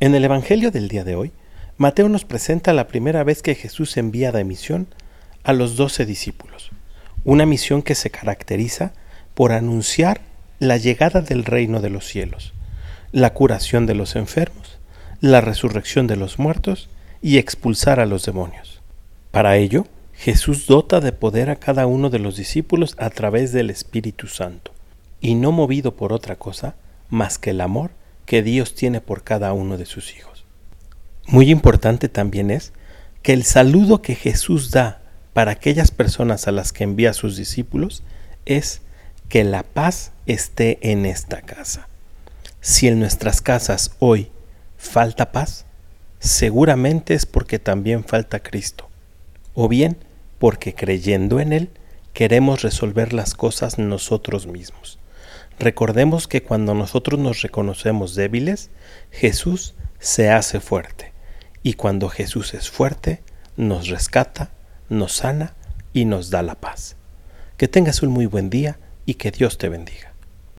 En el Evangelio del día de hoy, Mateo nos presenta la primera vez que Jesús envía de misión a los doce discípulos, una misión que se caracteriza por anunciar la llegada del reino de los cielos, la curación de los enfermos, la resurrección de los muertos y expulsar a los demonios. Para ello, Jesús dota de poder a cada uno de los discípulos a través del Espíritu Santo, y no movido por otra cosa más que el amor que Dios tiene por cada uno de sus hijos. Muy importante también es que el saludo que Jesús da para aquellas personas a las que envía a sus discípulos es que la paz esté en esta casa. Si en nuestras casas hoy falta paz, seguramente es porque también falta Cristo, o bien porque creyendo en Él queremos resolver las cosas nosotros mismos. Recordemos que cuando nosotros nos reconocemos débiles, Jesús se hace fuerte. Y cuando Jesús es fuerte, nos rescata, nos sana y nos da la paz. Que tengas un muy buen día y que Dios te bendiga.